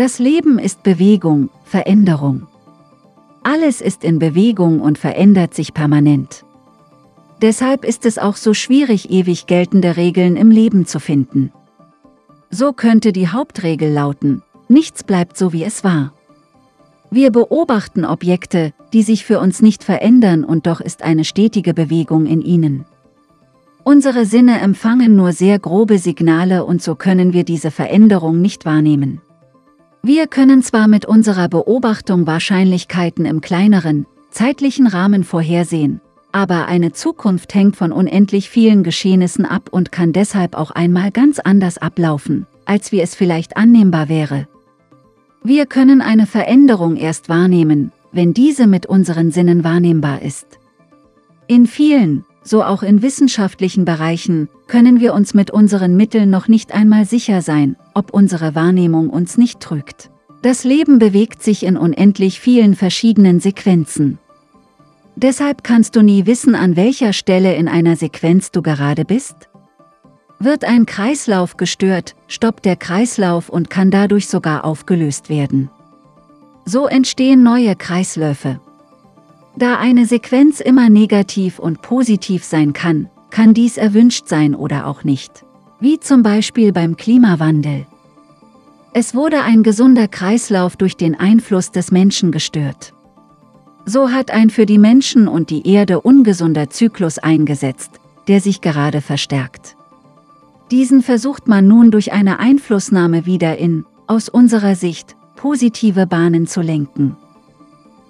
Das Leben ist Bewegung, Veränderung. Alles ist in Bewegung und verändert sich permanent. Deshalb ist es auch so schwierig, ewig geltende Regeln im Leben zu finden. So könnte die Hauptregel lauten, nichts bleibt so wie es war. Wir beobachten Objekte, die sich für uns nicht verändern und doch ist eine stetige Bewegung in ihnen. Unsere Sinne empfangen nur sehr grobe Signale und so können wir diese Veränderung nicht wahrnehmen. Wir können zwar mit unserer Beobachtung Wahrscheinlichkeiten im kleineren, zeitlichen Rahmen vorhersehen, aber eine Zukunft hängt von unendlich vielen Geschehnissen ab und kann deshalb auch einmal ganz anders ablaufen, als wie es vielleicht annehmbar wäre. Wir können eine Veränderung erst wahrnehmen, wenn diese mit unseren Sinnen wahrnehmbar ist. In vielen, so auch in wissenschaftlichen Bereichen, können wir uns mit unseren Mitteln noch nicht einmal sicher sein, ob unsere Wahrnehmung uns nicht trügt. Das Leben bewegt sich in unendlich vielen verschiedenen Sequenzen. Deshalb kannst du nie wissen, an welcher Stelle in einer Sequenz du gerade bist. Wird ein Kreislauf gestört, stoppt der Kreislauf und kann dadurch sogar aufgelöst werden. So entstehen neue Kreisläufe. Da eine Sequenz immer negativ und positiv sein kann, kann dies erwünscht sein oder auch nicht. Wie zum Beispiel beim Klimawandel. Es wurde ein gesunder Kreislauf durch den Einfluss des Menschen gestört. So hat ein für die Menschen und die Erde ungesunder Zyklus eingesetzt, der sich gerade verstärkt. Diesen versucht man nun durch eine Einflussnahme wieder in, aus unserer Sicht, positive Bahnen zu lenken.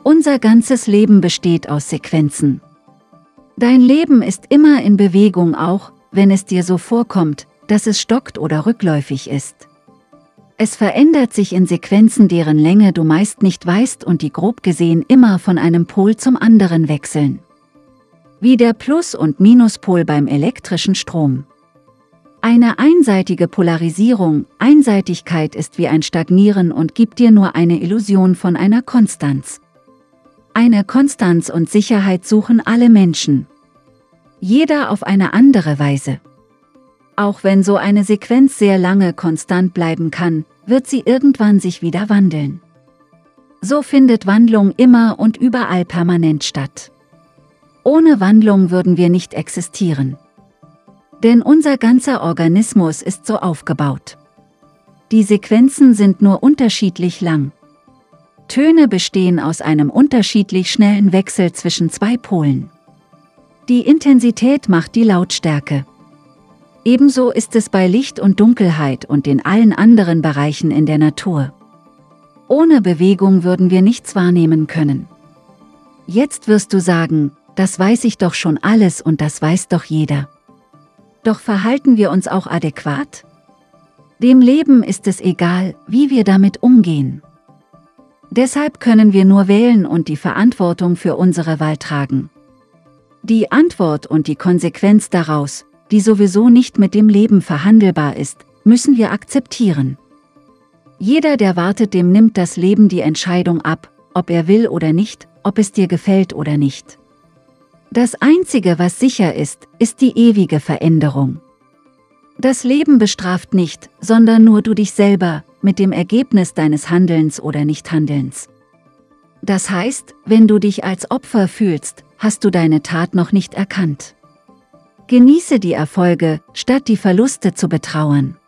Unser ganzes Leben besteht aus Sequenzen. Dein Leben ist immer in Bewegung auch, wenn es dir so vorkommt, dass es stockt oder rückläufig ist. Es verändert sich in Sequenzen, deren Länge du meist nicht weißt und die grob gesehen immer von einem Pol zum anderen wechseln. Wie der Plus- und Minuspol beim elektrischen Strom. Eine einseitige Polarisierung, Einseitigkeit ist wie ein Stagnieren und gibt dir nur eine Illusion von einer Konstanz. Eine Konstanz und Sicherheit suchen alle Menschen. Jeder auf eine andere Weise. Auch wenn so eine Sequenz sehr lange konstant bleiben kann, wird sie irgendwann sich wieder wandeln. So findet Wandlung immer und überall permanent statt. Ohne Wandlung würden wir nicht existieren. Denn unser ganzer Organismus ist so aufgebaut. Die Sequenzen sind nur unterschiedlich lang. Töne bestehen aus einem unterschiedlich schnellen Wechsel zwischen zwei Polen. Die Intensität macht die Lautstärke. Ebenso ist es bei Licht und Dunkelheit und in allen anderen Bereichen in der Natur. Ohne Bewegung würden wir nichts wahrnehmen können. Jetzt wirst du sagen, das weiß ich doch schon alles und das weiß doch jeder. Doch verhalten wir uns auch adäquat? Dem Leben ist es egal, wie wir damit umgehen. Deshalb können wir nur wählen und die Verantwortung für unsere Wahl tragen. Die Antwort und die Konsequenz daraus, die sowieso nicht mit dem Leben verhandelbar ist, müssen wir akzeptieren. Jeder, der wartet, dem nimmt das Leben die Entscheidung ab, ob er will oder nicht, ob es dir gefällt oder nicht. Das Einzige, was sicher ist, ist die ewige Veränderung. Das Leben bestraft nicht, sondern nur du dich selber, mit dem Ergebnis deines Handelns oder Nichthandelns. Das heißt, wenn du dich als Opfer fühlst, hast du deine Tat noch nicht erkannt. Genieße die Erfolge, statt die Verluste zu betrauern.